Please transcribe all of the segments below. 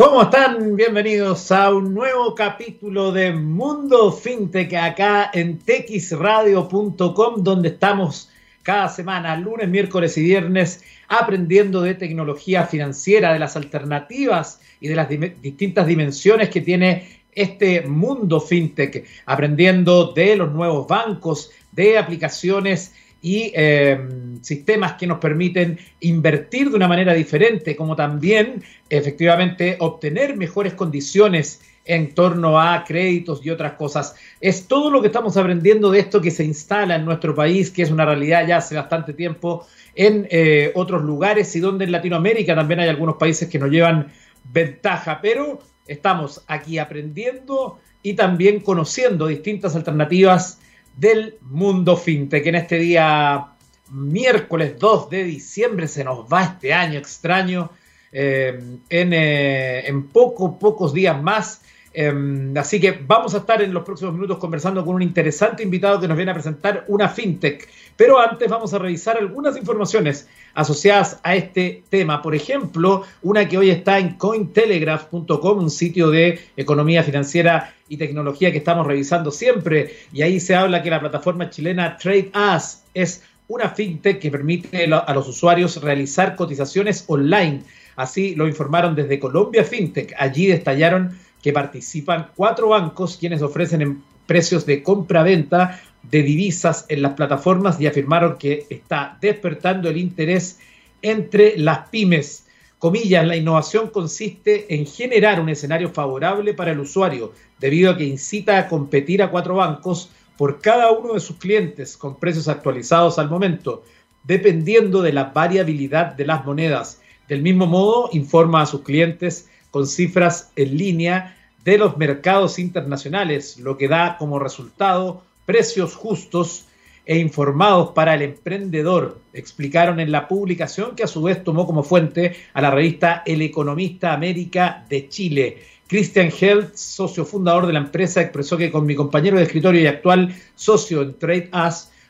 ¿Cómo están? Bienvenidos a un nuevo capítulo de Mundo FinTech acá en texradio.com, donde estamos cada semana, lunes, miércoles y viernes, aprendiendo de tecnología financiera, de las alternativas y de las distintas dimensiones que tiene este mundo FinTech, aprendiendo de los nuevos bancos, de aplicaciones y em, sistemas que nos permiten invertir de una manera diferente, como también efectivamente obtener mejores condiciones en torno a créditos y otras cosas. Es todo lo que estamos aprendiendo de esto que se instala en nuestro país, que es una realidad ya hace bastante tiempo en eh, otros lugares y donde en Latinoamérica también hay algunos países que nos llevan ventaja, pero estamos aquí aprendiendo y también conociendo distintas alternativas del mundo fintech. En este día, miércoles 2 de diciembre, se nos va este año extraño. Eh, en, eh, en poco, pocos días más. Em, así que vamos a estar en los próximos minutos conversando con un interesante invitado que nos viene a presentar una fintech. Pero antes vamos a revisar algunas informaciones asociadas a este tema. Por ejemplo, una que hoy está en cointelegraph.com, un sitio de economía financiera y tecnología que estamos revisando siempre. Y ahí se habla que la plataforma chilena TradeAs es una fintech que permite a los usuarios realizar cotizaciones online. Así lo informaron desde Colombia FinTech. Allí detallaron que participan cuatro bancos quienes ofrecen precios de compra-venta de divisas en las plataformas y afirmaron que está despertando el interés entre las pymes. Comillas, la innovación consiste en generar un escenario favorable para el usuario, debido a que incita a competir a cuatro bancos por cada uno de sus clientes con precios actualizados al momento, dependiendo de la variabilidad de las monedas. Del mismo modo, informa a sus clientes con cifras en línea de los mercados internacionales, lo que da como resultado precios justos e informados para el emprendedor, explicaron en la publicación que a su vez tomó como fuente a la revista El Economista América de Chile. Christian Held, socio fundador de la empresa, expresó que con mi compañero de escritorio y actual socio en Trade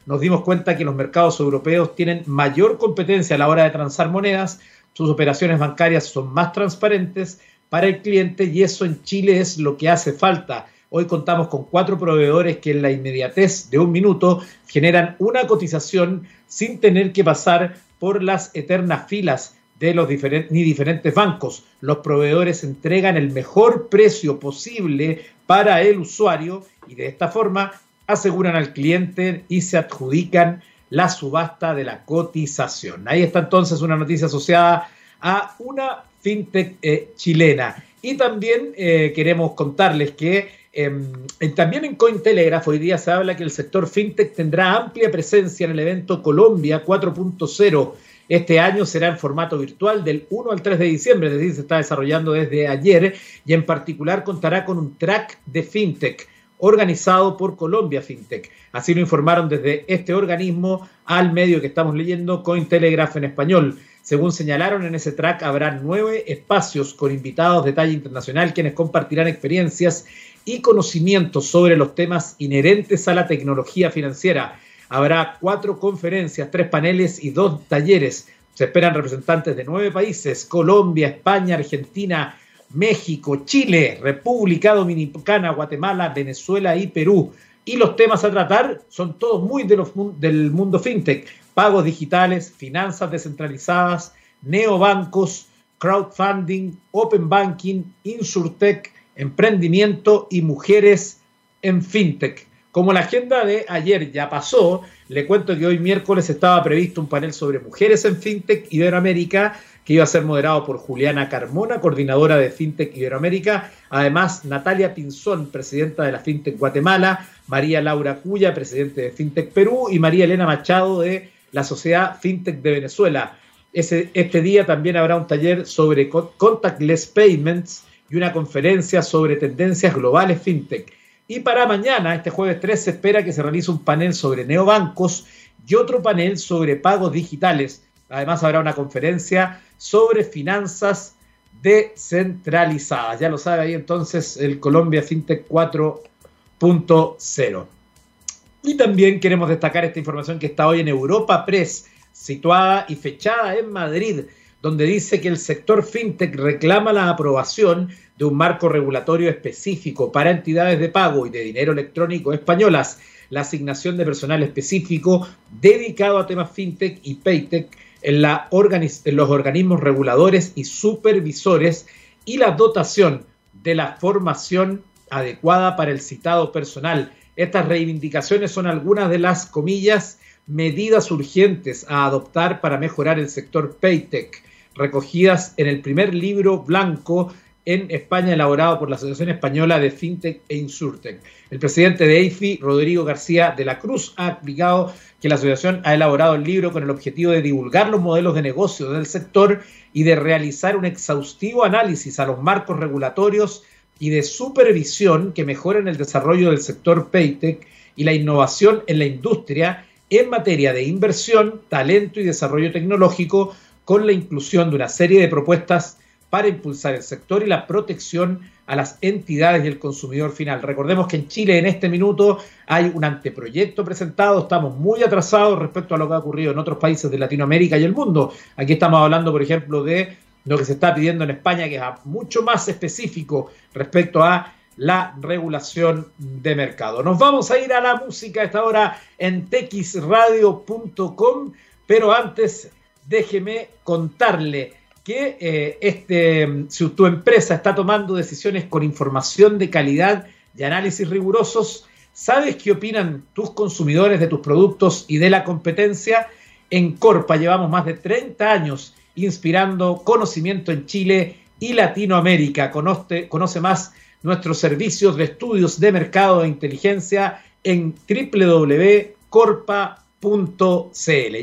nos dimos cuenta que los mercados europeos tienen mayor competencia a la hora de transar monedas, sus operaciones bancarias son más transparentes para el cliente y eso en Chile es lo que hace falta. Hoy contamos con cuatro proveedores que en la inmediatez de un minuto generan una cotización sin tener que pasar por las eternas filas de los ni diferentes bancos. Los proveedores entregan el mejor precio posible para el usuario y de esta forma aseguran al cliente y se adjudican la subasta de la cotización. Ahí está entonces una noticia asociada a una fintech eh, chilena. Y también eh, queremos contarles que em, también en Cointelegraph hoy día se habla que el sector fintech tendrá amplia presencia en el evento Colombia 4.0. Este año será en formato virtual del 1 al 3 de diciembre, es decir, se está desarrollando desde ayer y en particular contará con un track de fintech organizado por Colombia FinTech. Así lo informaron desde este organismo al medio que estamos leyendo, Cointelegraph en español. Según señalaron en ese track, habrá nueve espacios con invitados de talla internacional quienes compartirán experiencias y conocimientos sobre los temas inherentes a la tecnología financiera. Habrá cuatro conferencias, tres paneles y dos talleres. Se esperan representantes de nueve países, Colombia, España, Argentina, México, Chile, República Dominicana, Guatemala, Venezuela y Perú. Y los temas a tratar son todos muy de los, del mundo fintech, pagos digitales, finanzas descentralizadas, neobancos, crowdfunding, open banking, insurtech, emprendimiento y mujeres en fintech. Como la agenda de ayer ya pasó, le cuento que hoy miércoles estaba previsto un panel sobre mujeres en fintech Iberoamérica que iba a ser moderado por Juliana Carmona, coordinadora de FinTech Iberoamérica, además Natalia Pinzón, presidenta de la FinTech Guatemala, María Laura Cuya, presidente de FinTech Perú, y María Elena Machado de la Sociedad FinTech de Venezuela. Este día también habrá un taller sobre contactless payments y una conferencia sobre tendencias globales FinTech. Y para mañana, este jueves 3, se espera que se realice un panel sobre neobancos y otro panel sobre pagos digitales. Además, habrá una conferencia sobre finanzas descentralizadas. Ya lo sabe ahí entonces el Colombia FinTech 4.0. Y también queremos destacar esta información que está hoy en Europa Press, situada y fechada en Madrid, donde dice que el sector fintech reclama la aprobación de un marco regulatorio específico para entidades de pago y de dinero electrónico españolas, la asignación de personal específico dedicado a temas fintech y paytech en, la en los organismos reguladores y supervisores y la dotación de la formación adecuada para el citado personal. Estas reivindicaciones son algunas de las comillas medidas urgentes a adoptar para mejorar el sector Paytech, recogidas en el primer libro blanco en España elaborado por la Asociación Española de FinTech e Insurtech. El presidente de EIFI, Rodrigo García de la Cruz, ha explicado que la asociación ha elaborado el libro con el objetivo de divulgar los modelos de negocio del sector y de realizar un exhaustivo análisis a los marcos regulatorios y de supervisión que mejoren el desarrollo del sector Paytech y la innovación en la industria en materia de inversión, talento y desarrollo tecnológico, con la inclusión de una serie de propuestas para impulsar el sector y la protección a las entidades y el consumidor final. Recordemos que en Chile en este minuto hay un anteproyecto presentado, estamos muy atrasados respecto a lo que ha ocurrido en otros países de Latinoamérica y el mundo. Aquí estamos hablando, por ejemplo, de lo que se está pidiendo en España, que es mucho más específico respecto a la regulación de mercado. Nos vamos a ir a la música a esta hora en texradio.com, pero antes déjeme contarle que eh, este, si tu empresa está tomando decisiones con información de calidad y análisis rigurosos, ¿sabes qué opinan tus consumidores de tus productos y de la competencia? En Corpa llevamos más de 30 años inspirando conocimiento en Chile y Latinoamérica. Conoce, conoce más nuestros servicios de estudios de mercado de inteligencia en www.corpa.cl.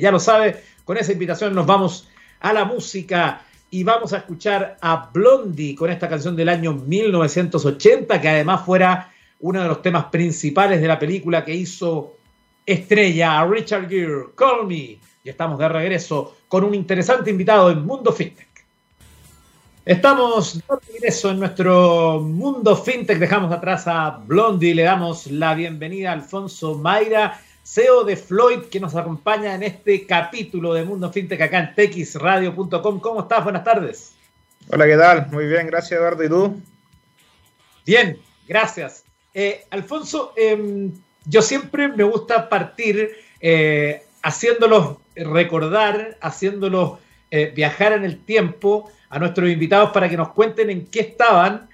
Ya lo sabe, con esa invitación nos vamos a la música y vamos a escuchar a Blondie con esta canción del año 1980, que además fuera uno de los temas principales de la película que hizo estrella a Richard Gere, Call Me. Y estamos de regreso con un interesante invitado en Mundo Fintech. Estamos de regreso en nuestro Mundo Fintech. Dejamos atrás a Blondie y le damos la bienvenida a Alfonso Mayra CEO de Floyd, que nos acompaña en este capítulo de Mundo Fintech acá en texradio.com. ¿Cómo estás? Buenas tardes. Hola, ¿qué tal? Muy bien, gracias Eduardo. ¿Y tú? Bien, gracias. Eh, Alfonso, em, yo siempre me gusta partir eh, haciéndolos recordar, haciéndolos eh, viajar en el tiempo a nuestros invitados para que nos cuenten en qué estaban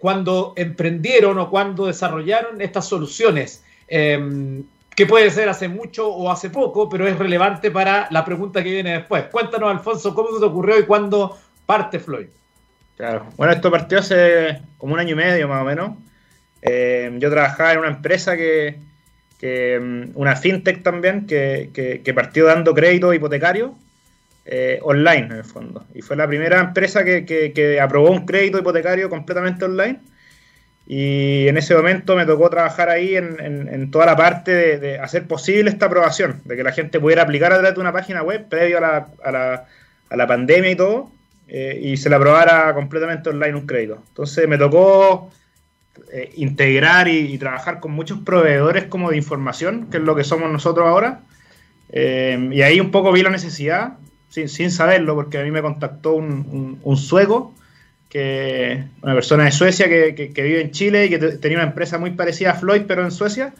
cuando emprendieron o cuando desarrollaron estas soluciones. Em, que puede ser hace mucho o hace poco, pero es relevante para la pregunta que viene después. Cuéntanos, Alfonso, ¿cómo te ocurrió y cuándo parte Floyd? Claro, bueno, esto partió hace como un año y medio más o menos. Eh, yo trabajaba en una empresa que, una fintech también, que, partió dando crédito hipotecario eh, online en el fondo. Y fue la primera empresa que aprobó un crédito hipotecario completamente online y en ese momento me tocó trabajar ahí en, toda la parte de, hacer posible esta aprobación, de que la gente pudiera aplicar a través de una página web previo a la, a la, a la pandemia y todo, eh, y se le aprobara completamente online un crédito. Entonces me tocó eh, integrar y, trabajar con muchos proveedores como de información, que es lo que somos nosotros ahora. Eh, y ahí un poco vi la necesidad, sin, sin saberlo, porque a mí me contactó un, un sueco que una persona de Suecia que, vive en Chile y que tenía una empresa muy parecida a Floyd, pero en Suecia.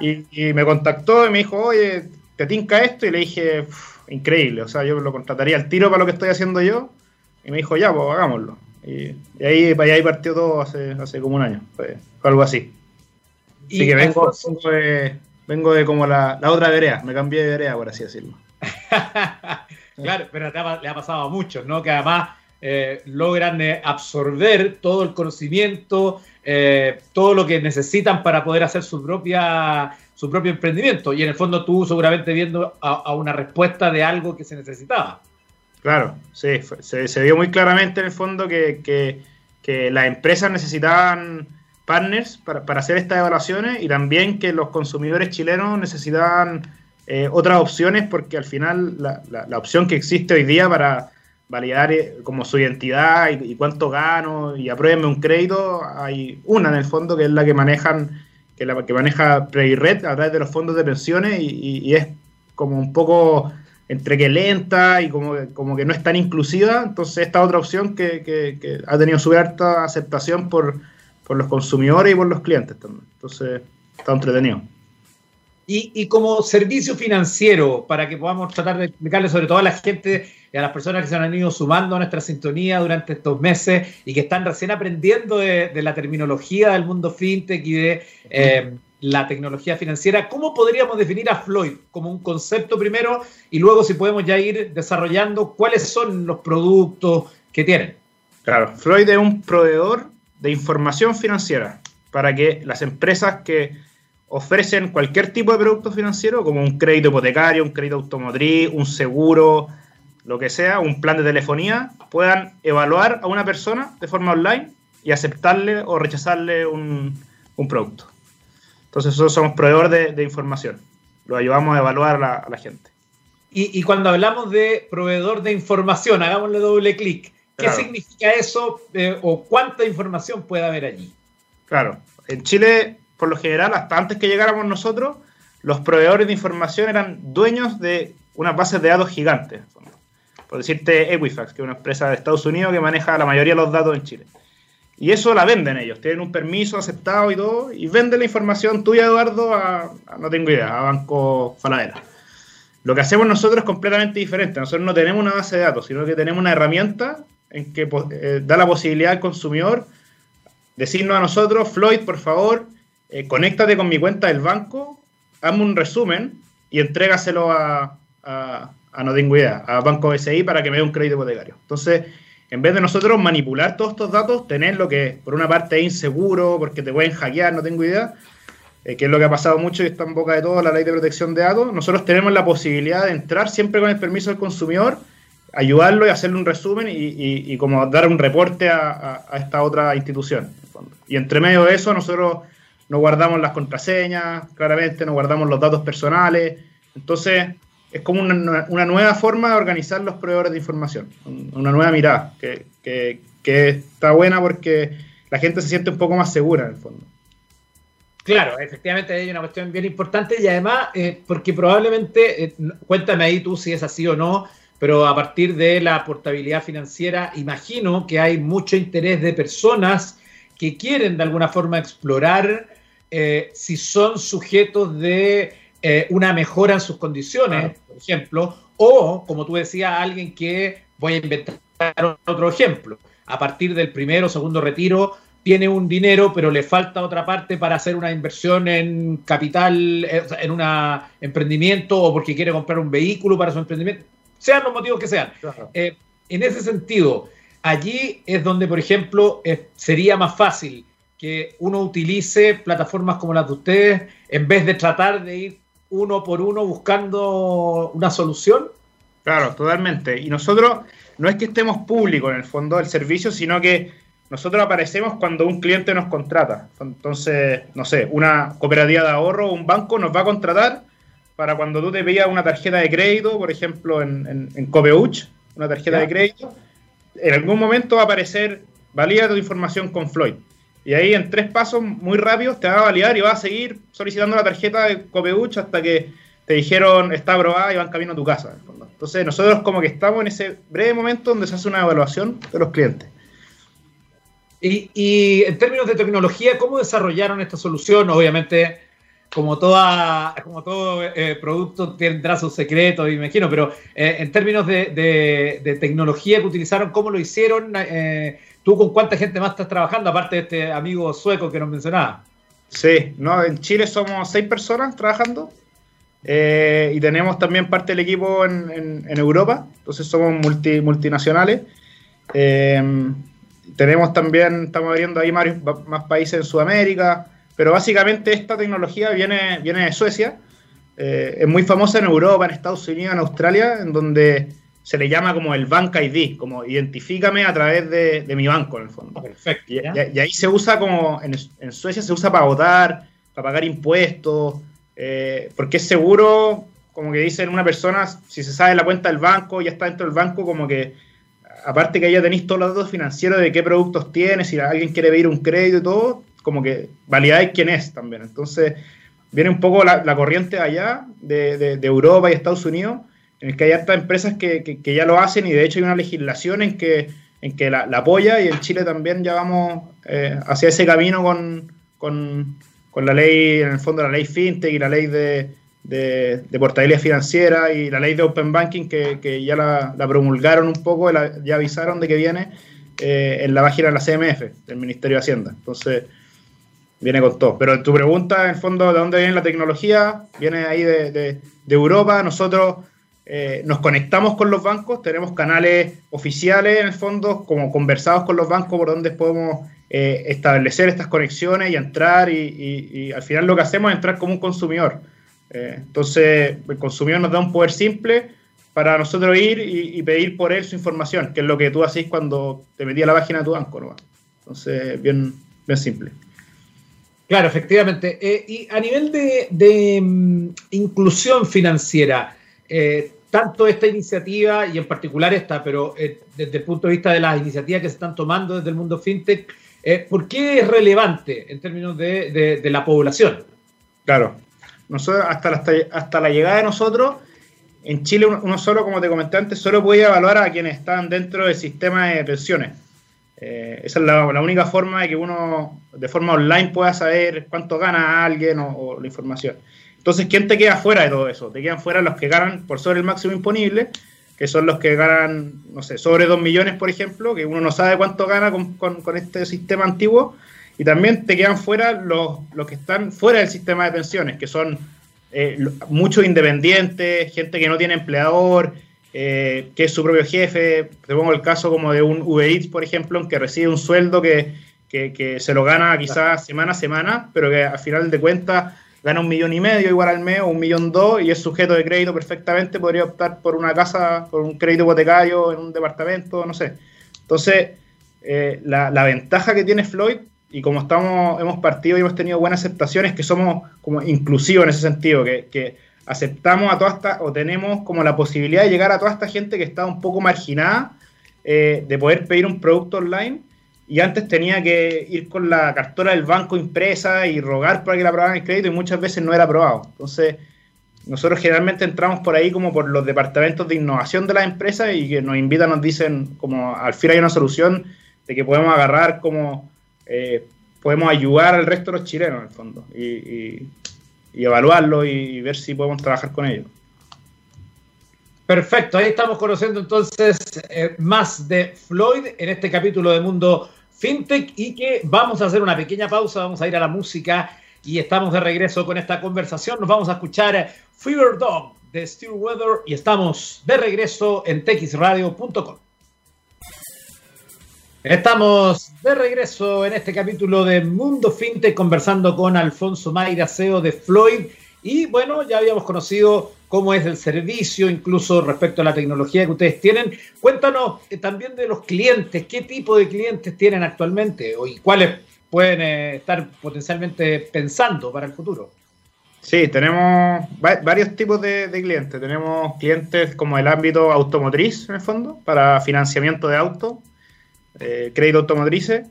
Y, me contactó y me dijo, oye, ¿te tinca esto? Y le dije, increíble, o sea, yo lo contrataría al tiro para lo que estoy haciendo yo. Y me dijo, ya, pues hagámoslo. Y, ahí, ahí partió todo hace, hace como un año, fue, algo así. Así que vengo, de, vengo de como la, otra vereda, me cambié de vereda, por así decirlo. claro, pero le ha pasado a muchos, ¿no? Que además eh, logran eh, absorber todo el conocimiento, eh, todo lo que necesitan para poder hacer su propia su propio emprendimiento. Y en el fondo tú seguramente viendo a, una respuesta de algo que se necesitaba. Claro, sí, se, vio muy claramente en el fondo que, que, las empresas necesitaban partners para, para, hacer estas evaluaciones y también que los consumidores chilenos necesitaban otras opciones porque al final la, la opción que existe hoy día para validar eh, como su identidad y, cuánto gano y apruébenme un crédito, hay una en el fondo que es la que manejan, que la que maneja Red a través de los fondos de pensiones y, es como un poco entre que lenta y como, como que no es tan inclusiva. Entonces, esta otra opción que, que, ha tenido su alta aceptación por, por, los consumidores y por los clientes también. Entonces, está entretenido. Y, como servicio financiero, para que podamos tratar de explicarle sobre todo a la gente y a las personas que se han ido sumando a nuestra sintonía durante estos meses y que están recién aprendiendo de, la terminología del mundo fintech y de eh, la tecnología financiera, ¿cómo podríamos definir a Floyd como un concepto primero y luego si podemos ya ir desarrollando cuáles son los productos que tienen? Claro, Floyd es un proveedor de información financiera para que las empresas que ofrecen cualquier tipo de producto financiero, como un crédito hipotecario, un crédito automotriz, un seguro, lo que sea, un plan de telefonía, puedan evaluar a una persona de forma online y aceptarle o rechazarle un, un producto. Entonces nosotros somos proveedores de, información. Lo ayudamos a evaluar a la, gente. Y, cuando hablamos de proveedor de información, hagámosle doble clic. ¿Qué significa eso eh, o cuánta información puede haber allí? Claro, en Chile, por lo general, hasta antes que llegáramos nosotros, los proveedores de información eran dueños de unas bases de datos gigantes. Por decirte Equifax, que es una empresa de Estados Unidos que maneja la mayoría de los datos en Chile. Y eso la venden ellos, tienen un permiso aceptado y todo, y venden la información tuya, Eduardo, a, no tengo idea, a Banco Falabella. Lo que hacemos nosotros es completamente diferente. Nosotros no tenemos una base de datos, sino que tenemos una herramienta en que eh, da la posibilidad al consumidor decirnos a nosotros, Floyd, por favor, eh, conéctate con mi cuenta del banco, hazme un resumen y entrégaselo a, a, no tengo idea, a Banco BCI para que me dé un crédito hipotecario. Entonces, en vez de nosotros manipular todos estos datos, tener lo que por una parte es inseguro, porque te pueden hackear, no tengo idea, eh, que es lo que ha pasado mucho y está en boca de todos, la ley de protección de datos, nosotros tenemos la posibilidad de entrar siempre con el permiso del consumidor, ayudarlo y hacerle un resumen y, como dar un reporte a, esta otra institución. Y entre medio de eso nosotros nos guardamos las contraseñas, claramente nos guardamos los datos personales, entonces es como una, nueva forma de organizar los proveedores de información, una nueva mirada, que, está buena porque la gente se siente un poco más segura en el fondo. Claro, efectivamente hay una cuestión bien importante y además eh, porque probablemente, eh, cuéntame ahí tú si es así o no, pero a partir de la portabilidad financiera, imagino que hay mucho interés de personas que quieren de alguna forma explorar eh, si son sujetos de eh, una mejora en sus condiciones, por ejemplo, o, como tú decías, alguien que, voy a inventar otro ejemplo, a partir del primero o segundo retiro, tiene un dinero, pero le falta otra parte para hacer una inversión en capital, eh, en un emprendimiento o porque quiere comprar un vehículo para su emprendimiento, sean los motivos que sean. Eh, en ese sentido, allí es donde, por ejemplo, sería más fácil que uno utilice plataformas como las de ustedes en vez de tratar de ir uno por uno buscando una solución? Claro, totalmente. Y nosotros no es que estemos públicos en el fondo del servicio, sino que nosotros aparecemos cuando un cliente nos contrata. Entonces, no sé, una cooperativa de ahorro o un banco nos va a contratar para cuando tú te pidas una tarjeta de crédito, por ejemplo, en, en, Copeuch, una tarjeta de crédito, en algún momento va a aparecer, valida tu información con Floyd. Y ahí en tres pasos muy rápidos te va a validar y vas a seguir solicitando la tarjeta de Copeuch hasta que te dijeron está aprobada y van camino a tu casa. Entonces nosotros como que estamos en ese breve momento donde se hace una evaluación de los clientes. Y, en términos de tecnología, ¿cómo desarrollaron esta solución? Obviamente, como, toda, como todo eh, producto tendrá sus secretos, me imagino, pero eh, en términos de, tecnología que utilizaron, ¿cómo lo hicieron? Eh, ¿Tú con cuánta gente más estás trabajando, aparte de este amigo sueco que nos mencionaba? Sí, no, en Chile somos seis personas trabajando eh, y tenemos también parte del equipo en, Europa, entonces somos multi, multinacionales. Eh, tenemos también, estamos abriendo ahí más, más, países en Sudamérica, pero básicamente esta tecnología viene, viene de Suecia. Eh, es muy famosa en Europa, en Estados Unidos, en Australia, en donde se le llama como el Bank ID, como identifícame a través de, mi banco en el fondo. Perfecto. Y, ahí se usa como, en, Suecia se usa para votar, para pagar impuestos, eh, porque es seguro, como que dicen una persona, si se sabe la cuenta del banco, ya está dentro del banco, como que, aparte que ya tenéis todos los datos financieros de qué productos tienes, si alguien quiere pedir un crédito y todo, como que validáis quién es también. Entonces, viene un poco la, corriente allá de, de Europa y Estados Unidos en el que hay hartas empresas que, ya lo hacen y de hecho hay una legislación en que, en que la, apoya y en Chile también ya vamos eh, hacia ese camino con, con, con, la ley, en el fondo la ley FinTech y la ley de, de, portabilidad financiera y la ley de Open Banking que, ya la, promulgaron un poco, ya avisaron de que viene eh, en la página de la CMF, del Ministerio de Hacienda. Entonces, viene con todo. Pero tu pregunta, en el fondo, ¿de dónde viene la tecnología? Viene ahí de, Europa. Nosotros eh, nos conectamos con los bancos, tenemos canales oficiales, en el fondo, como conversados con los bancos por donde podemos eh, establecer estas conexiones y entrar. y, al final lo que hacemos es entrar como un consumidor. Eh, entonces, el consumidor nos da un poder simple para nosotros ir y, pedir por él su información, que es lo que tú hacís cuando te metías a la página de tu banco. ¿no? Entonces, bien, bien simple. Claro, efectivamente. Y a nivel de, mm, inclusión financiera, eh, tanto esta iniciativa y en particular esta, pero desde el punto de vista de las iniciativas que se están tomando desde el mundo fintech, ¿por qué es relevante en términos de la población? Claro, nosotros, hasta, la, hasta la llegada de nosotros, en Chile uno, solo, como te comenté antes, solo podía evaluar a quienes están dentro del sistema de pensiones. Eh, esa es la, única forma de que uno de forma online pueda saber cuánto gana alguien o, la información. Entonces, ¿quién te queda fuera de todo eso? Te quedan fuera los que ganan por sobre el máximo imponible, que son los que ganan, no sé, sobre 2 millones, por ejemplo, que uno no sabe cuánto gana con, este sistema antiguo, y también te quedan fuera los, que están fuera del sistema de pensiones, que son eh, muchos independientes, gente que no tiene empleador, eh, que es su propio jefe. Te pongo el caso como de un Uber Eats, por ejemplo, que recibe un sueldo que, se lo gana quizás semana a semana, pero que al final de cuentas gana un millón y medio igual al mes o un millón dos y es sujeto de crédito perfectamente, podría optar por una casa, por un crédito hipotecario en un departamento, no sé. Entonces, eh, la, la, ventaja que tiene Floyd y como estamos, hemos partido y hemos tenido buenas aceptaciones, que somos como inclusivos en ese sentido, que, aceptamos a toda esta, o tenemos como la posibilidad de llegar a toda esta gente que está un poco marginada, eh, de poder pedir un producto online, y antes tenía que ir con la cartola del banco impresa y rogar para que la aprobaran el crédito, y muchas veces no era aprobado. Entonces, nosotros generalmente entramos por ahí como por los departamentos de innovación de las empresas y que nos invitan, nos dicen como al fin hay una solución de que podemos agarrar como eh, podemos ayudar al resto de los chilenos en el fondo y, evaluarlo y, ver si podemos trabajar con ellos. Perfecto, ahí estamos conociendo entonces eh, más de Floyd en este capítulo de Mundo FinTech y que vamos a hacer una pequeña pausa, vamos a ir a la música y estamos de regreso con esta conversación. Nos vamos a escuchar Fever Dog de Steel Weather y estamos de regreso en texradio.com. Estamos de regreso en este capítulo de Mundo Fintech conversando con Alfonso Mayra, CEO de Floyd. Y bueno, ya habíamos conocido cómo es el servicio, incluso respecto a la tecnología que ustedes tienen. Cuéntanos eh, también de los clientes, qué tipo de clientes tienen actualmente y cuáles pueden eh, estar potencialmente pensando para el futuro. Sí, tenemos varios tipos de, clientes. Tenemos clientes como el ámbito automotriz, en el fondo, para financiamiento de autos eh, crédito automotrices.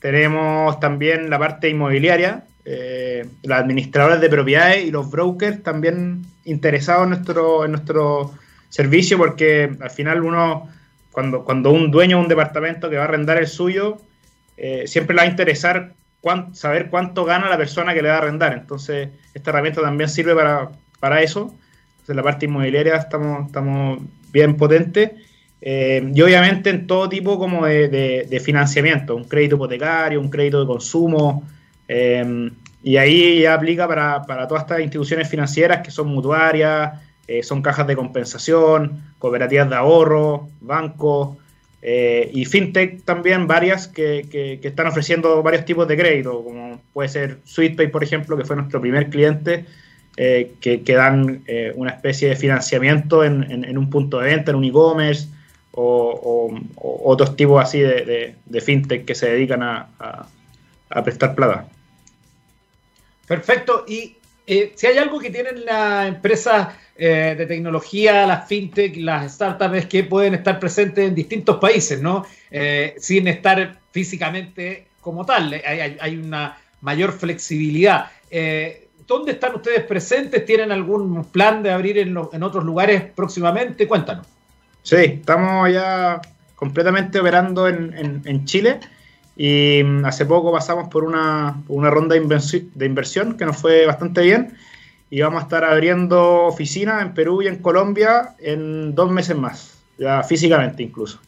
Tenemos también la parte inmobiliaria, eh, las administradoras de propiedades y los brokers también interesados en nuestro, en nuestro servicio, porque al final uno, cuando, cuando un dueño de un departamento que va a arrendar el suyo, eh, siempre le va a interesar saber cuánto gana la persona que le va a arrendar. Entonces, esta herramienta también sirve para, para eso. Entonces, la parte inmobiliaria estamos, estamos bien potentes. Eh, y obviamente en todo tipo como de, financiamiento, un crédito hipotecario, un crédito de consumo, eh, y ahí ya aplica para, todas estas instituciones financieras que son mutuarias, eh, son cajas de compensación, cooperativas de ahorro, bancos y fintech también varias que, están ofreciendo varios tipos de crédito, como puede ser SweetPay, por ejemplo, que fue nuestro primer cliente, que, dan una especie de financiamiento en, un punto de venta, en un e-commerce, o, otros tipos así de, fintech que se dedican a, prestar plata. Perfecto. Y eh, si hay algo que tienen las empresas eh, de tecnología, las fintech, las startups, que pueden estar presentes en distintos países, ¿no? Eh, sin estar físicamente como tal. Hay, una mayor flexibilidad. ¿dónde están ustedes presentes? ¿Tienen algún plan de abrir en, otros lugares próximamente? Cuéntanos. Sí, estamos ya completamente operando en, Chile y mm, hace poco pasamos por una, ronda de inversión que nos fue bastante bien y vamos a estar abriendo oficinas en Perú y en Colombia en dos meses más, ya físicamente incluso.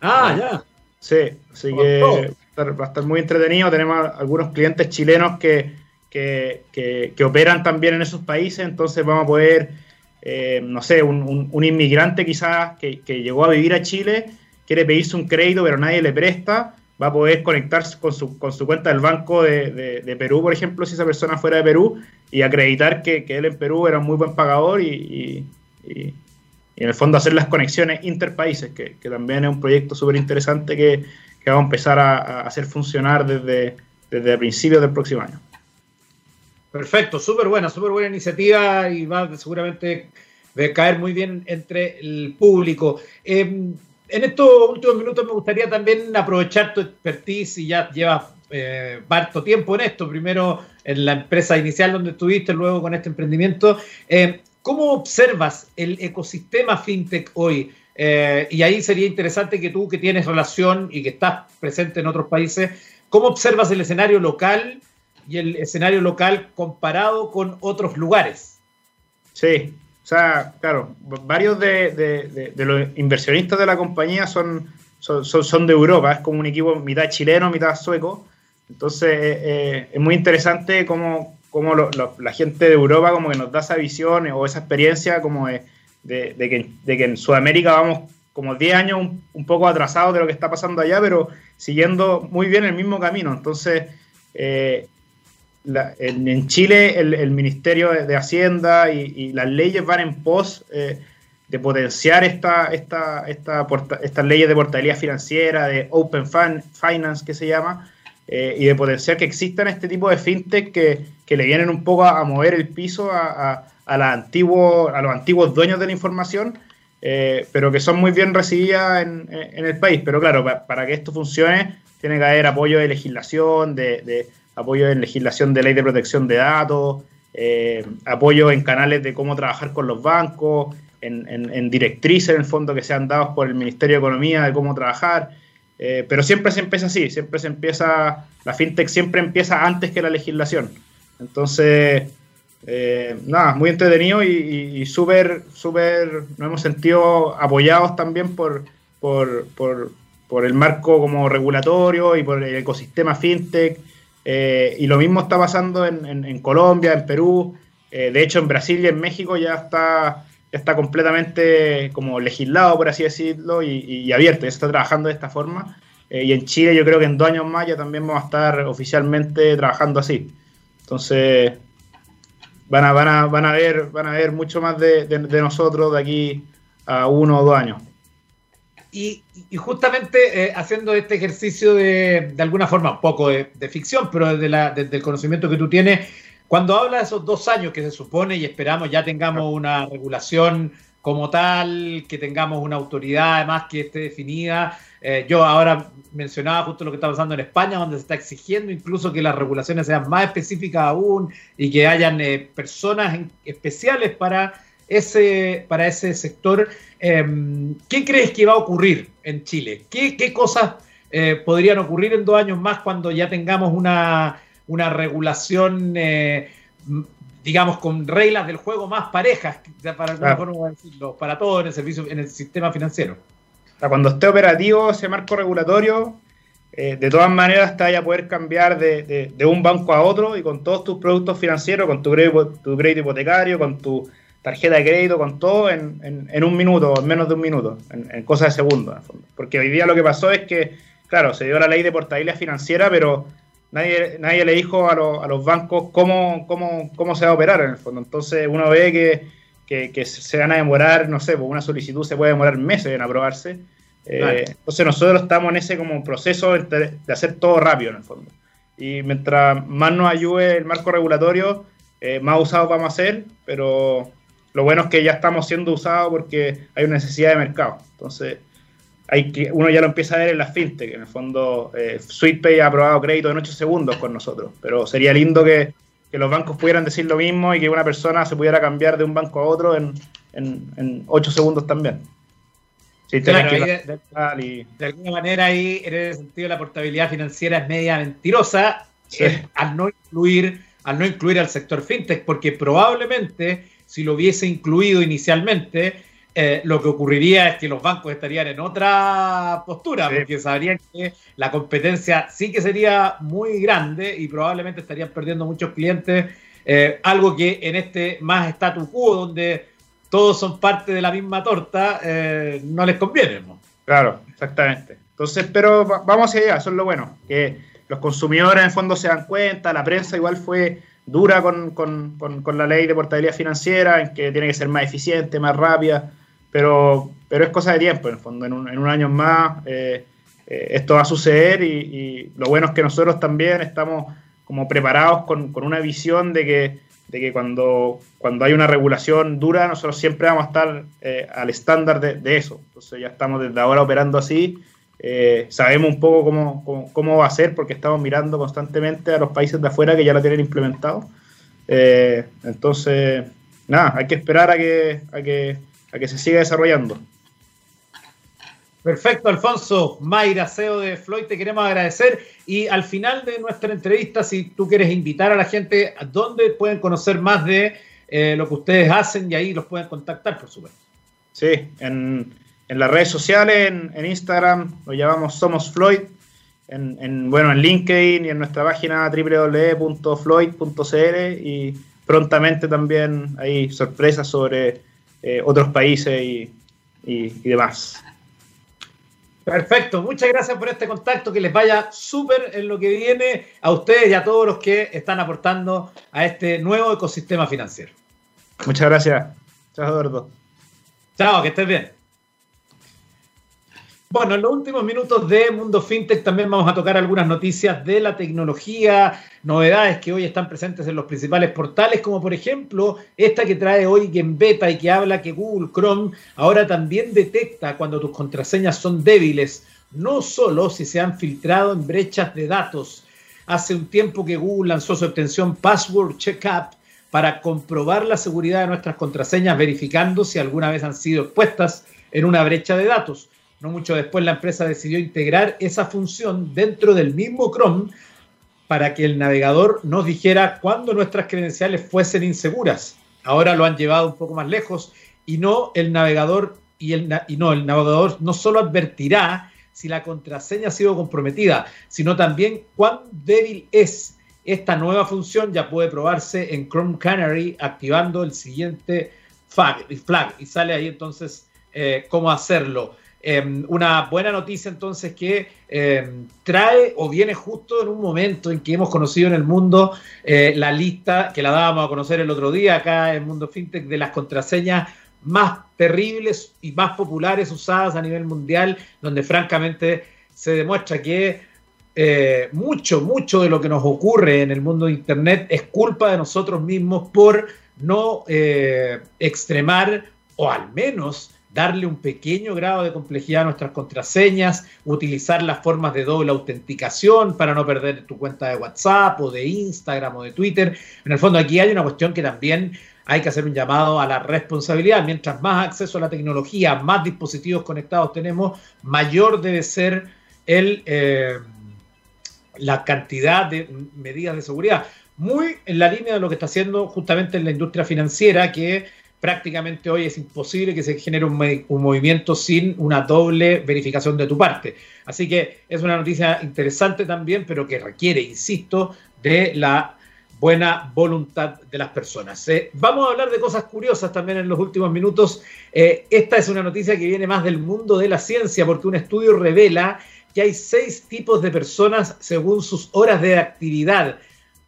Ah, ya. Sí, así que va a estar muy entretenido. Tenemos algunos clientes chilenos que, que, operan también en esos países, entonces vamos a poder, eh, no sé, un, un, inmigrante quizás que, llegó a vivir a Chile, quiere pedirse un crédito pero nadie le presta, va a poder conectarse con su, con su cuenta del banco de, Perú, por ejemplo, si esa persona fuera de Perú, y acreditar que, él en Perú era un muy buen pagador y, y, en el fondo hacer las conexiones interpaíses, que, que también es un proyecto súper interesante que, vamos a empezar a, hacer funcionar desde, desde principios del próximo año. Perfecto, súper buena, súper buena iniciativa y va seguramente a caer muy bien entre el público. Em, en estos últimos minutos me gustaría también aprovechar tu expertise y ya llevas eh, tiempo en esto, primero en la empresa inicial donde estuviste, luego con este emprendimiento. Em, ¿Cómo observas el ecosistema fintech hoy? Eh, y ahí sería interesante que tú, que tienes relación y que estás presente en otros países, ¿cómo observas el escenario local y el escenario local comparado con otros lugares? Sí, sea, claro, varios de, los inversionistas de la compañía son, son, de Europa, es como un equipo mitad chileno, mitad sueco. Entonces eh, eh, es muy interesante cómo, cómo la gente de Europa como que nos da esa visión o esa experiencia como de, que, en Sudamérica vamos como 10 años un, poco atrasados de lo que está pasando allá, pero siguiendo muy bien el mismo camino. Entonces, eh, en, Chile el, Ministerio de, Hacienda y, las leyes van en pos eh, de potenciar esta, esta, esta estas leyes de portabilidad financiera, de Open Finance que se llama, eh, y de potenciar que existan este tipo de fintech que, que le vienen un poco a, mover el piso a, a, a, a los antiguos dueños de la información, eh, pero que son muy bien recibidas en, el país. Pero claro, para, que esto funcione, tiene que haber apoyo de legislación, de apoyo en legislación de ley de protección de datos, eh, apoyo en canales de cómo trabajar con los bancos, en, directrices en el fondo que sean dados por el Ministerio de Economía de cómo trabajar. Eh, pero siempre se empieza así, siempre se empieza, la fintech siempre empieza antes que la legislación. Entonces, eh, nada, muy entretenido y, súper, súper, nos hemos sentido apoyados también por, por, por, el marco como regulatorio y por el ecosistema fintech. Eh, y lo mismo está pasando en, Colombia, en Perú. de hecho, en Brasil y en México ya está está completamente como legislado, por así decirlo, y, abierto, ya está trabajando de esta forma. Eh, y en Chile yo creo que en dos años más ya también vamos a estar oficialmente trabajando así. Entonces, van a, van a, van a, ver, van a ver mucho más de, nosotros de aquí a uno o dos años. Y, justamente eh, haciendo este ejercicio de, de alguna forma, un poco de, ficción, pero desde, la, desde el conocimiento que tú tienes, cuando habla de esos dos años que se supone y esperamos ya tengamos una regulación como tal, que tengamos una autoridad además que esté definida. Eh, yo ahora mencionaba justo lo que está pasando en España, donde se está exigiendo incluso que las regulaciones sean más específicas aún y que hayan eh, personas especiales para ese, para ese sector. Em, ¿Qué crees que va a ocurrir en Chile? ¿Qué, qué cosas eh, podrían ocurrir en dos años más cuando ya tengamos una una regulación, eh, digamos, con reglas del juego más parejas, para decirlo, para todo en el servicio, en el sistema financiero. Cuando esté operativo ese marco regulatorio, eh, de todas maneras te vaya a poder cambiar de, un banco a otro y con todos tus productos financieros, con tu crédito, tu crédito hipotecario, con tu tarjeta de crédito, con todo en, un minuto, en menos de un minuto, en, cosas de segundos. Porque hoy día lo que pasó es que, claro, se dio la ley de portabilidad financiera, pero nadie, nadie le dijo a, a los bancos cómo, cómo, cómo, se va a operar en el fondo. Entonces uno ve que, que, se van a demorar, no sé, pues una solicitud se puede demorar meses en aprobarse. Eh, entonces nosotros estamos en ese como proceso de, hacer todo rápido en el fondo. Y mientras más nos ayude el marco regulatorio, eh, más usados vamos a hacer, pero lo bueno es que ya estamos siendo usados porque hay una necesidad de mercado. Entonces, hay que, uno ya lo empieza a ver en las fintech. En el fondo, eh, SweetPay ha aprobado crédito en 8 segundos con nosotros. Pero sería lindo que, que los bancos pudieran decir lo mismo y que una persona se pudiera cambiar de un banco a otro en, en, 8 segundos también. de, alguna manera ahí, en ese sentido, la portabilidad financiera es media mentirosa al, no incluir, al no incluir al sector fintech, porque probablemente si lo hubiese incluido inicialmente, eh, lo que ocurriría es que los bancos estarían en otra postura, porque sabrían que la competencia sí que sería muy grande y probablemente estarían perdiendo muchos clientes, eh, algo que en este más status quo, donde todos son parte de la misma torta, eh, no les conviene. Claro, exactamente. Entonces, pero vamos hacia allá, eso es lo bueno, que los consumidores en el fondo se dan cuenta, la prensa igual fue dura con, con, con, la ley de portabilidad financiera, en que tiene que ser más eficiente, más rápida, pero, pero es cosa de tiempo, en el fondo, en un, en un año más eh, eh, esto va a suceder y, lo bueno es que nosotros también estamos como preparados con, con una visión de que, de que cuando, cuando hay una regulación dura, nosotros siempre vamos a estar eh, al estándar de, de, eso. Entonces ya estamos desde ahora operando así. Sabemos un poco cómo, cómo, cómo, va a ser porque estamos mirando constantemente a los países de afuera que ya lo tienen implementado. entonces, nada, hay que esperar a que, a que a que se siga desarrollando. Perfecto, Alfonso. Mayra, CEO de Floyd, te queremos agradecer. Y al final de nuestra entrevista, si tú quieres invitar a la gente, ¿a dónde pueden conocer más de eh, lo que ustedes hacen? Y ahí los pueden contactar, por supuesto. Sí, en, las redes sociales, en, Instagram, lo llamamos Somos Floyd. En, bueno, en LinkedIn y en nuestra página www.floyd.cl y prontamente también hay sorpresas sobre eh, otros países y, demás. Perfecto, muchas gracias por este contacto, que les vaya súper en lo que viene a ustedes y a todos los que están aportando a este nuevo ecosistema financiero. Muchas gracias. Chao, Eduardo. Chao, que estés bien. Bueno, en los últimos minutos de Mundo FinTech también vamos a tocar algunas noticias de la tecnología, novedades que hoy están presentes en los principales portales, como por ejemplo esta que trae hoy en beta y que habla que Google Chrome ahora también detecta cuando tus contraseñas son débiles, no solo si se han filtrado en brechas de datos. Hace un tiempo que Google lanzó su extensión Password Checkup para comprobar la seguridad de nuestras contraseñas, verificando si alguna vez han sido expuestas en una brecha de datos. No mucho después la empresa decidió integrar esa función dentro del mismo Chrome para que el navegador nos dijera cuándo nuestras credenciales fuesen inseguras. Ahora lo han llevado un poco más lejos y no el navegador y, no el navegador no solo advertirá si la contraseña ha sido comprometida, sino también cuán débil es. Esta nueva función ya puede probarse en Chrome Canary activando el siguiente flag, flag y sale ahí entonces eh, cómo hacerlo. Em, una buena noticia entonces que em, trae o viene justo en un momento en que hemos conocido en el mundo eh, la lista que la dábamos a conocer el otro día acá en Mundo FinTech de las contraseñas más terribles y más populares usadas a nivel mundial, donde francamente se demuestra que eh, mucho, mucho de lo que nos ocurre en el mundo de Internet es culpa de nosotros mismos por no eh, extremar o al menos darle un pequeño grado de complejidad a nuestras contraseñas, utilizar las formas de doble autenticación para no perder tu cuenta de WhatsApp o de Instagram o de Twitter. En el fondo aquí hay una cuestión que también hay que hacer un llamado a la responsabilidad. Mientras más acceso a la tecnología, más dispositivos conectados tenemos, mayor debe ser el, eh, la cantidad de medidas de seguridad. Muy en la línea de lo que está haciendo justamente en la industria financiera, que prácticamente hoy es imposible que se genere un, movimiento sin una doble verificación de tu parte. Así que es una noticia interesante también, pero que requiere, insisto, de la buena voluntad de las personas. Eh, vamos a hablar de cosas curiosas también en los últimos minutos. Eh, esta es una noticia que viene más del mundo de la ciencia, porque un estudio revela que hay seis tipos de personas según sus horas de actividad.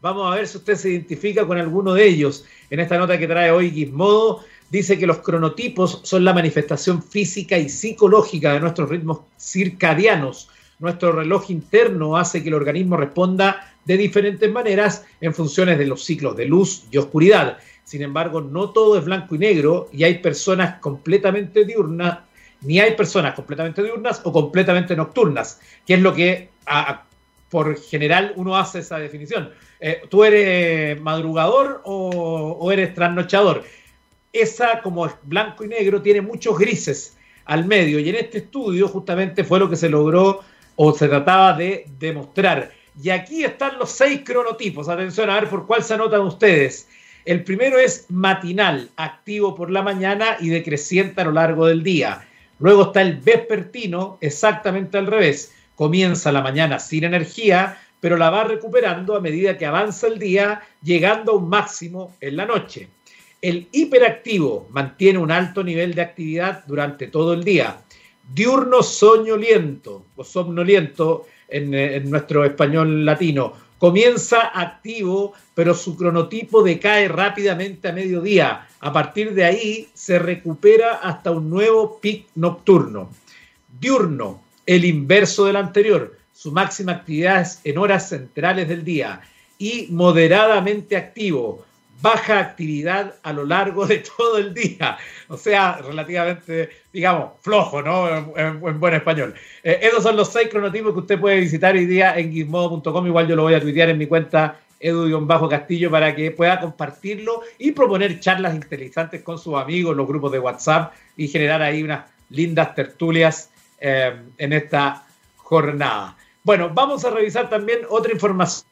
Vamos a ver si usted se identifica con alguno de ellos. En esta nota que trae hoy Gizmodo, dice que los cronotipos son la manifestación física y psicológica de nuestros ritmos circadianos. Nuestro reloj interno hace que el organismo responda de diferentes maneras en funciones de los ciclos de luz y oscuridad. Sin embargo, no todo es blanco y negro y hay personas completamente diurnas, ni hay personas completamente diurnas o completamente nocturnas, que es lo que por general uno hace esa definición. Eh, ¿Tú eres madrugador o, eres trasnochador? Esa, como es blanco y negro, tiene muchos grises al medio. Y en este estudio justamente fue lo que se logró o se trataba de demostrar. Y aquí están los seis cronotipos. Atención, a ver por cuál se anotan ustedes. El primero es matinal, activo por la mañana y decreciente a lo largo del día. Luego está el vespertino, exactamente al revés. Comienza la mañana sin energía, pero la va recuperando a medida que avanza el día, llegando a un máximo en la noche. El hiperactivo mantiene un alto nivel de actividad durante todo el día. Diurno soñoliento o somnoliento en, en nuestro español latino. Comienza activo, pero su cronotipo decae rápidamente a mediodía. A partir de ahí se recupera hasta un nuevo pic nocturno. Diurno, el inverso del anterior. Su máxima actividad es en horas centrales del día. Y moderadamente activo baja actividad a lo largo de todo el día. O sea, relativamente, digamos, flojo, ¿no? En, buen español. Eh, esos son los seis cronotipos que usted puede visitar hoy día en gizmodo.com. Igual yo lo voy a tuitear en mi cuenta edu-castillo para que pueda compartirlo y proponer charlas interesantes con sus amigos, los grupos de WhatsApp y generar ahí unas lindas tertulias eh, en esta jornada. Bueno, vamos a revisar también otra información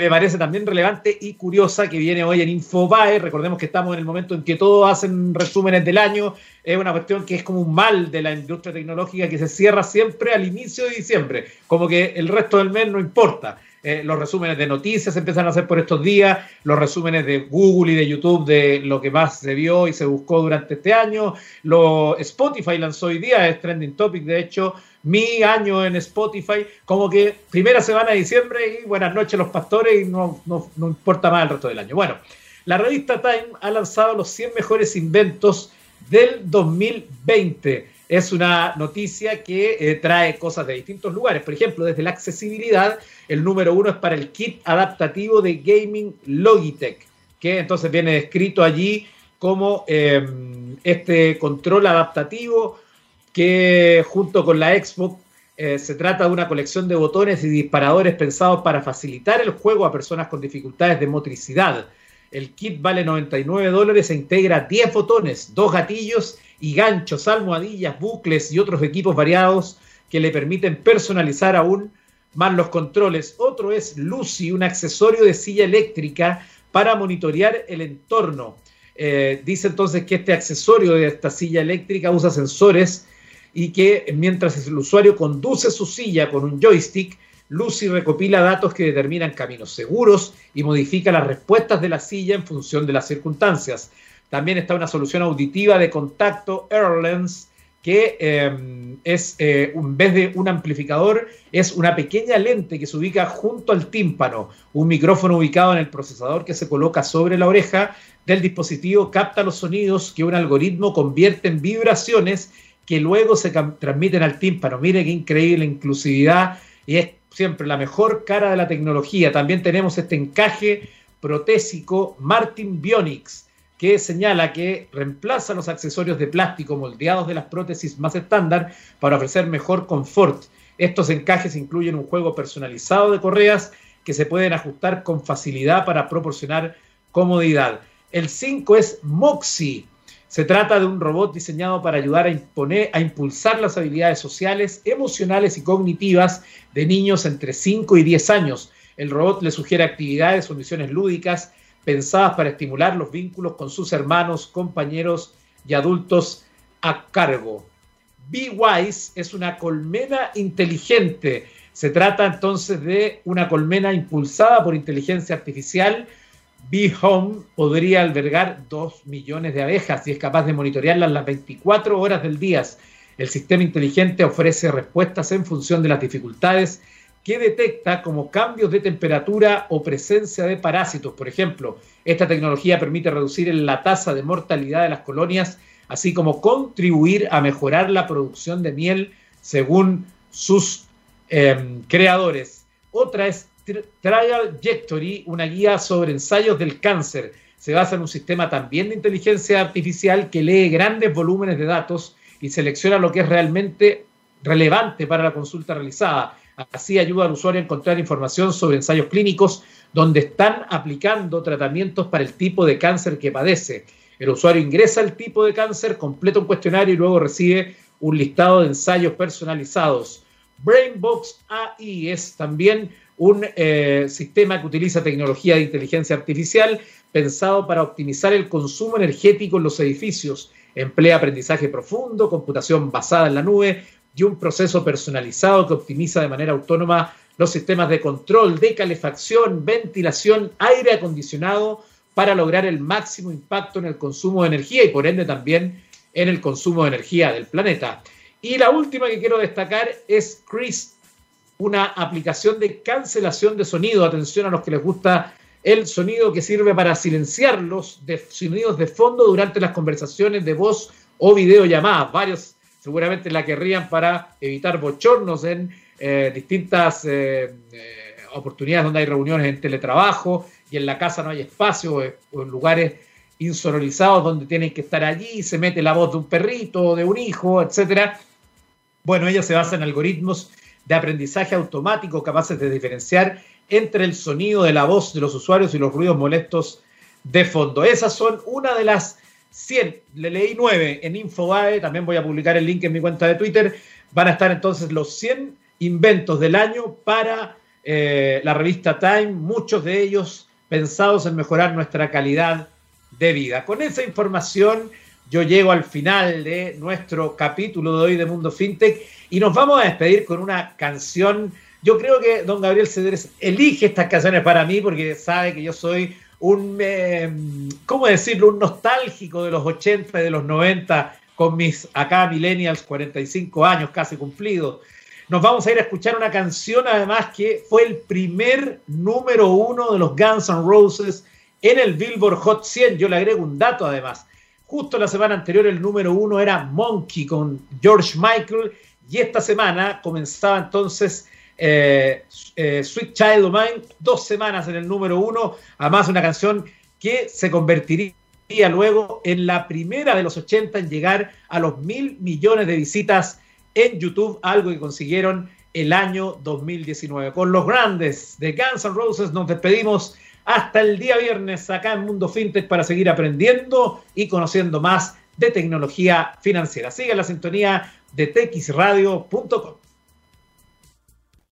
me parece también relevante y curiosa que viene hoy en Infobae. Recordemos que estamos en el momento en que todos hacen resúmenes del año. Es una cuestión que es como un mal de la industria tecnológica que se cierra siempre al inicio de diciembre, como que el resto del mes no importa. Eh, los resúmenes de noticias se empiezan a hacer por estos días, los resúmenes de Google y de YouTube de lo que más se vio y se buscó durante este año. Lo, Spotify lanzó hoy día, es trending topic, de hecho, mi año en Spotify, como que primera semana de diciembre y buenas noches los pastores y no, no, no importa más el resto del año. Bueno, la revista Time ha lanzado los 100 mejores inventos del 2020. Es una noticia que eh, trae cosas de distintos lugares. Por ejemplo, desde la accesibilidad, el número uno es para el kit adaptativo de gaming Logitech, que entonces viene descrito allí como em, este control adaptativo que junto con la Xbox eh, se trata de una colección de botones y disparadores pensados para facilitar el juego a personas con dificultades de motricidad. El kit vale 99 dólares e integra 10 botones, dos gatillos y ganchos, almohadillas, bucles y otros equipos variados que le permiten personalizar aún más los controles. Otro es Lucy, un accesorio de silla eléctrica para monitorear el entorno. Eh, dice entonces que este accesorio de esta silla eléctrica usa sensores y que mientras el usuario conduce su silla con un joystick, Lucy recopila datos que determinan caminos seguros y modifica las respuestas de la silla en función de las circunstancias. También está una solución auditiva de contacto AirLens que em, es, eh, en vez de un amplificador, es una pequeña lente que se ubica junto al tímpano, un micrófono ubicado en el procesador que se coloca sobre la oreja del dispositivo capta los sonidos que un algoritmo convierte en vibraciones que luego se transmiten al tímpano. Mire qué increíble inclusividad y es siempre la mejor cara de la tecnología. También tenemos este encaje protésico Martin Bionics, que señala que reemplaza los accesorios de plástico moldeados de las prótesis más estándar para ofrecer mejor confort. Estos encajes incluyen un juego personalizado de correas que se pueden ajustar con facilidad para proporcionar comodidad. El 5 es Moxie, se trata de un robot diseñado para ayudar a, imponer, a impulsar las habilidades sociales, emocionales y cognitivas de niños entre 5 y 10 años. El robot le sugiere actividades o misiones lúdicas pensadas para estimular los vínculos con sus hermanos, compañeros y adultos a cargo. Be Wise es una colmena inteligente. Se trata entonces de una colmena impulsada por inteligencia artificial Bee Home podría albergar 2 millones de abejas y es capaz de monitorearlas las 24 horas del día. El sistema inteligente ofrece respuestas en función de las dificultades que detecta como cambios de temperatura o presencia de parásitos. Por ejemplo, esta tecnología permite reducir la tasa de mortalidad de las colonias, así como contribuir a mejorar la producción de miel según sus em, creadores. Otra es Trajectory, una guía sobre ensayos del cáncer. Se basa en un sistema también de inteligencia artificial que lee grandes volúmenes de datos y selecciona lo que es realmente relevante para la consulta realizada. Así ayuda al usuario a encontrar información sobre ensayos clínicos donde están aplicando tratamientos para el tipo de cáncer que padece. El usuario ingresa el tipo de cáncer, completa un cuestionario y luego recibe un listado de ensayos personalizados. Brainbox AI es también un eh, sistema que utiliza tecnología de inteligencia artificial pensado para optimizar el consumo energético en los edificios. Emplea aprendizaje profundo, computación basada en la nube y un proceso personalizado que optimiza de manera autónoma los sistemas de control, de calefacción, ventilación, aire acondicionado para lograr el máximo impacto en el consumo de energía y por ende también en el consumo de energía del planeta. Y la última que quiero destacar es Chris, una aplicación de cancelación de sonido. Atención a los que les gusta el sonido que sirve para silenciar los sonidos de fondo durante las conversaciones de voz o videollamadas. Varios seguramente la querrían para evitar bochornos en eh, distintas eh, eh, oportunidades donde hay reuniones en teletrabajo y en la casa no hay espacio o en lugares insonorizados donde tienen que estar allí, se mete la voz de un perrito, de un hijo, etcétera. Bueno, ella se basa en algoritmos de aprendizaje automático capaces de diferenciar entre el sonido de la voz de los usuarios y los ruidos molestos de fondo. Esas son una de las 100, le leí 9 en Infobae, también voy a publicar el link en mi cuenta de Twitter. Van a estar entonces los 100 inventos del año para eh, la revista Time, muchos de ellos pensados en mejorar nuestra calidad de vida. Con esa información yo llego al final de nuestro capítulo de hoy de Mundo FinTech y nos vamos a despedir con una canción. Yo creo que don Gabriel Cederes elige estas canciones para mí porque sabe que yo soy un, eh, ¿cómo decirlo?, un nostálgico de los 80 y de los 90 con mis acá millennials 45 años casi cumplidos. Nos vamos a ir a escuchar una canción además que fue el primer número uno de los Guns N' Roses en el Billboard Hot 100. Yo le agrego un dato además. Justo la semana anterior el número uno era Monkey con George Michael y esta semana comenzaba entonces eh, eh, Sweet Child of Mine, dos semanas en el número uno, además una canción que se convertiría luego en la primera de los 80 en llegar a los mil millones de visitas en YouTube, algo que consiguieron el año 2019. Con los grandes de Guns N' Roses nos despedimos hasta el día viernes acá en Mundo FinTech para seguir aprendiendo y conociendo más de tecnología financiera. Siga la sintonía de texradio.com.